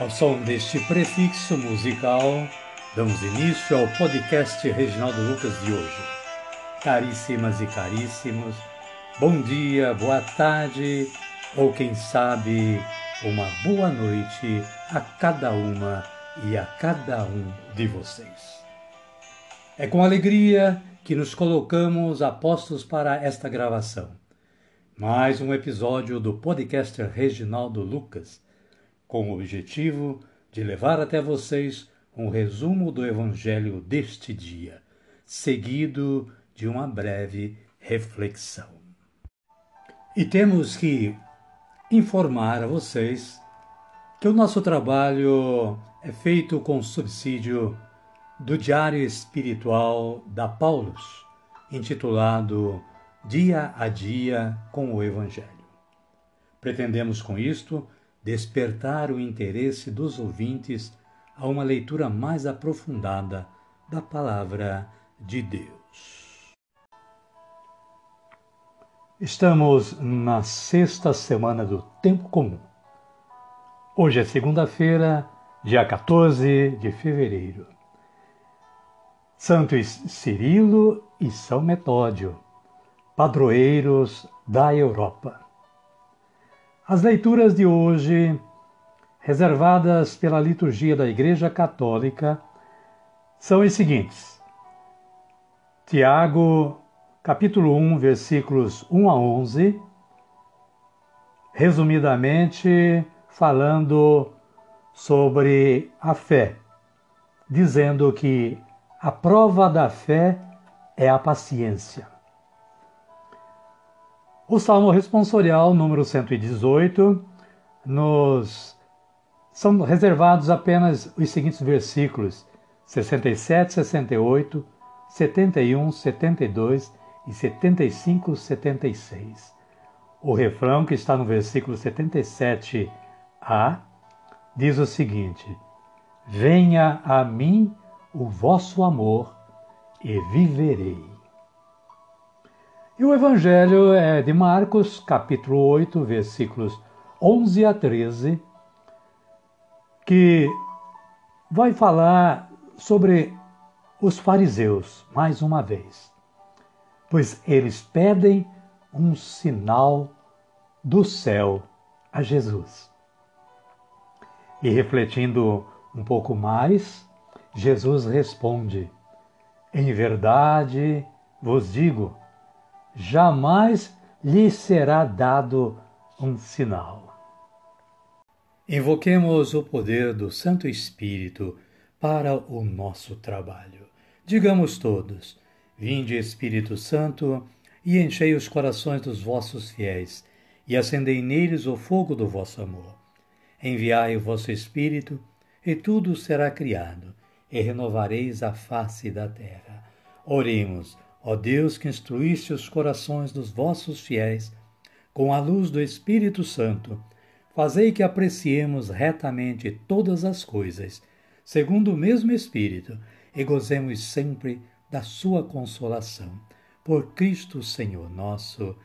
Ao som deste prefixo musical, damos início ao podcast Reginaldo Lucas de hoje. Caríssimas e caríssimos, bom dia, boa tarde ou quem sabe uma boa noite a cada uma e a cada um de vocês. É com alegria que nos colocamos a postos para esta gravação. Mais um episódio do podcaster Reginaldo Lucas, com o objetivo de levar até vocês um resumo do Evangelho deste dia, seguido de uma breve reflexão. E temos que informar a vocês que o nosso trabalho é feito com subsídio do Diário Espiritual da Paulus, intitulado Dia a Dia com o Evangelho. Pretendemos com isto despertar o interesse dos ouvintes a uma leitura mais aprofundada da Palavra de Deus. Estamos na sexta semana do Tempo Comum. Hoje é segunda-feira, dia 14 de fevereiro. Santos Cirilo e São Metódio, padroeiros da Europa. As leituras de hoje, reservadas pela liturgia da Igreja Católica, são as seguintes: Tiago, capítulo 1, versículos 1 a 11, resumidamente falando sobre a fé, dizendo que a prova da fé é a paciência. O Salmo responsorial número 118 nos são reservados apenas os seguintes versículos: 67, 68, 71, 72 e 75, 76. O refrão que está no versículo 77a diz o seguinte: Venha a mim o vosso amor e viverei. E o Evangelho é de Marcos, capítulo 8, versículos 11 a 13, que vai falar sobre os fariseus, mais uma vez, pois eles pedem um sinal do céu a Jesus. E refletindo um pouco mais, Jesus responde: Em verdade vos digo, jamais lhe será dado um sinal. Invoquemos o poder do Santo Espírito para o nosso trabalho. Digamos todos: Vinde, Espírito Santo, e enchei os corações dos vossos fiéis, e acendei neles o fogo do vosso amor. Enviai o vosso Espírito, e tudo será criado e renovareis a face da terra. Oremos, ó Deus que instruíste os corações dos vossos fiéis com a luz do Espírito Santo, fazei que apreciemos retamente todas as coisas, segundo o mesmo Espírito, e gozemos sempre da sua consolação. Por Cristo Senhor nosso.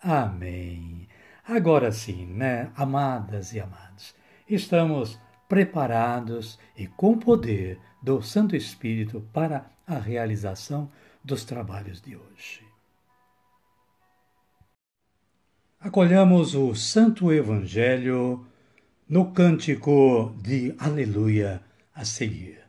Amém. Agora sim, né, amadas e amados, estamos preparados e com poder do Santo Espírito para a realização dos trabalhos de hoje. Acolhamos o Santo Evangelho no cântico de Aleluia a seguir.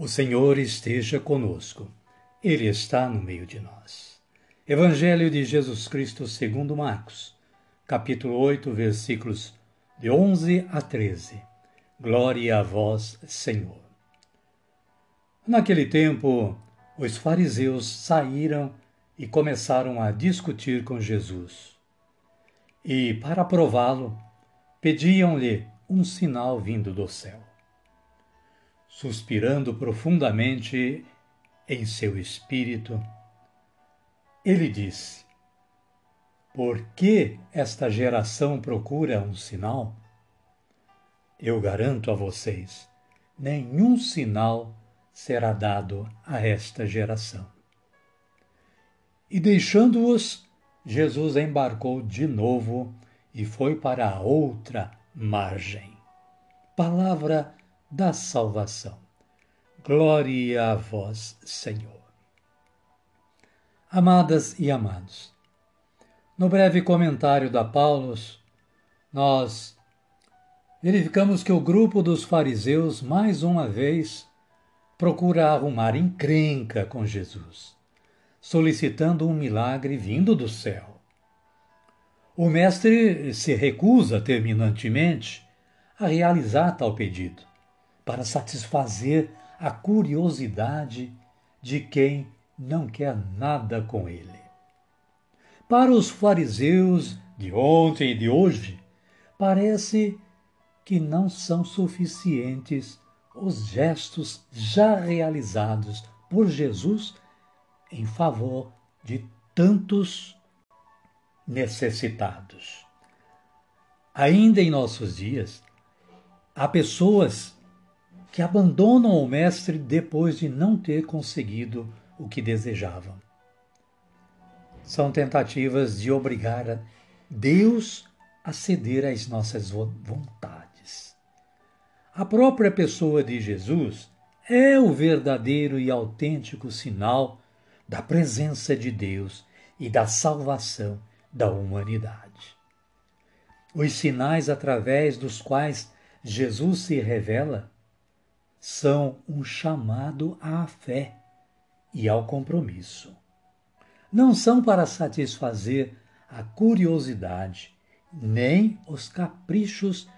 O Senhor esteja conosco, Ele está no meio de nós. Evangelho de Jesus Cristo segundo Marcos, capítulo 8, versículos de 11 a 13. Glória a vós, Senhor. Naquele tempo, os fariseus saíram e começaram a discutir com Jesus. E, para prová-lo, pediam-lhe um sinal vindo do céu. Suspirando profundamente em seu espírito, ele disse: Por que esta geração procura um sinal? Eu garanto a vocês, nenhum sinal será dado a esta geração. E deixando-os, Jesus embarcou de novo e foi para a outra margem. Palavra da salvação. Glória a vós, Senhor. Amadas e amados, no breve comentário da Paulos, nós verificamos que o grupo dos fariseus, mais uma vez, procura arrumar encrenca com Jesus, solicitando um milagre vindo do céu. O mestre se recusa terminantemente a realizar tal pedido, para satisfazer a curiosidade de quem não quer nada com ele. Para os fariseus de ontem e de hoje, parece que não são suficientes os gestos já realizados por Jesus em favor de tantos necessitados. Ainda em nossos dias, há pessoas que abandonam o Mestre depois de não ter conseguido o que desejavam. São tentativas de obrigar Deus a ceder às nossas vontades. A própria pessoa de Jesus é o verdadeiro e autêntico sinal da presença de Deus e da salvação da humanidade. Os sinais através dos quais Jesus se revela são um chamado à fé e ao compromisso. Não são para satisfazer a curiosidade nem os caprichos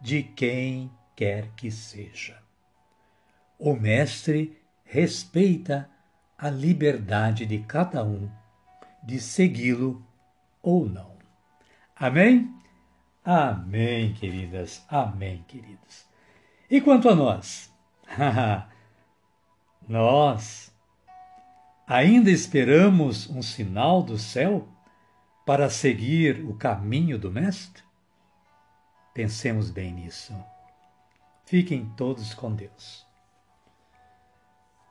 de quem quer que seja. O Mestre respeita a liberdade de cada um de segui-lo ou não. Amém? Amém, queridas. Amém, queridos. E quanto a nós? nós Ainda esperamos um sinal do céu para seguir o caminho do Mestre? Pensemos bem nisso. Fiquem todos com Deus.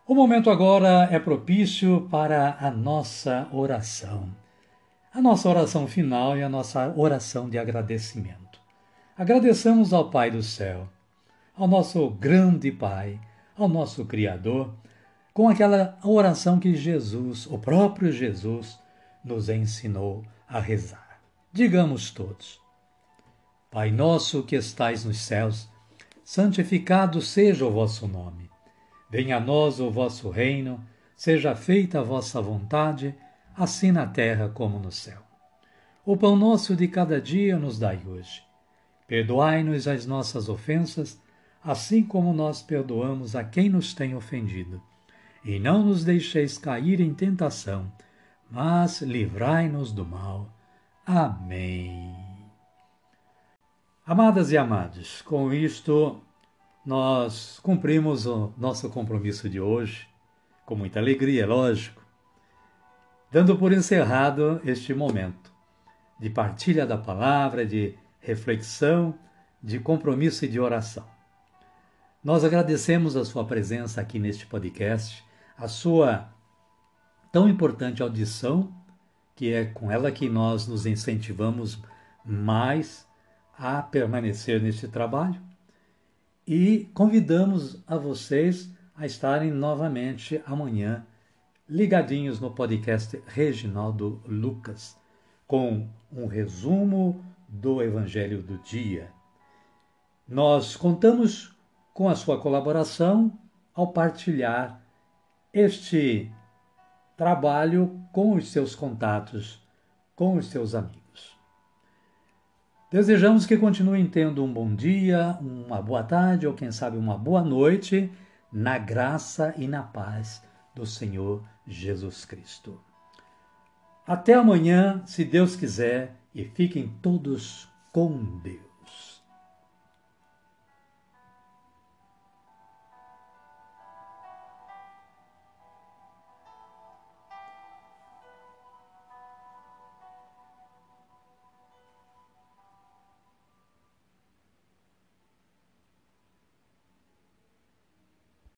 O momento agora é propício para a nossa oração. A nossa oração final e a nossa oração de agradecimento. Agradeçamos ao Pai do céu, ao nosso grande Pai, ao nosso Criador com aquela oração que Jesus, o próprio Jesus, nos ensinou a rezar. Digamos todos: Pai nosso que estais nos céus, santificado seja o vosso nome. Venha a nós o vosso reino, seja feita a vossa vontade, assim na terra como no céu. O pão nosso de cada dia nos dai hoje. Perdoai-nos as nossas ofensas, assim como nós perdoamos a quem nos tem ofendido e não nos deixeis cair em tentação, mas livrai-nos do mal. Amém. Amadas e amados, com isto nós cumprimos o nosso compromisso de hoje, com muita alegria, lógico, dando por encerrado este momento de partilha da palavra, de reflexão, de compromisso e de oração. Nós agradecemos a sua presença aqui neste podcast a sua tão importante audição, que é com ela que nós nos incentivamos mais a permanecer neste trabalho, e convidamos a vocês a estarem novamente amanhã ligadinhos no podcast Reginaldo Lucas, com um resumo do Evangelho do dia. Nós contamos com a sua colaboração ao partilhar este trabalho com os seus contatos, com os seus amigos. Desejamos que continuem tendo um bom dia, uma boa tarde ou quem sabe uma boa noite, na graça e na paz do Senhor Jesus Cristo. Até amanhã, se Deus quiser, e fiquem todos com Deus.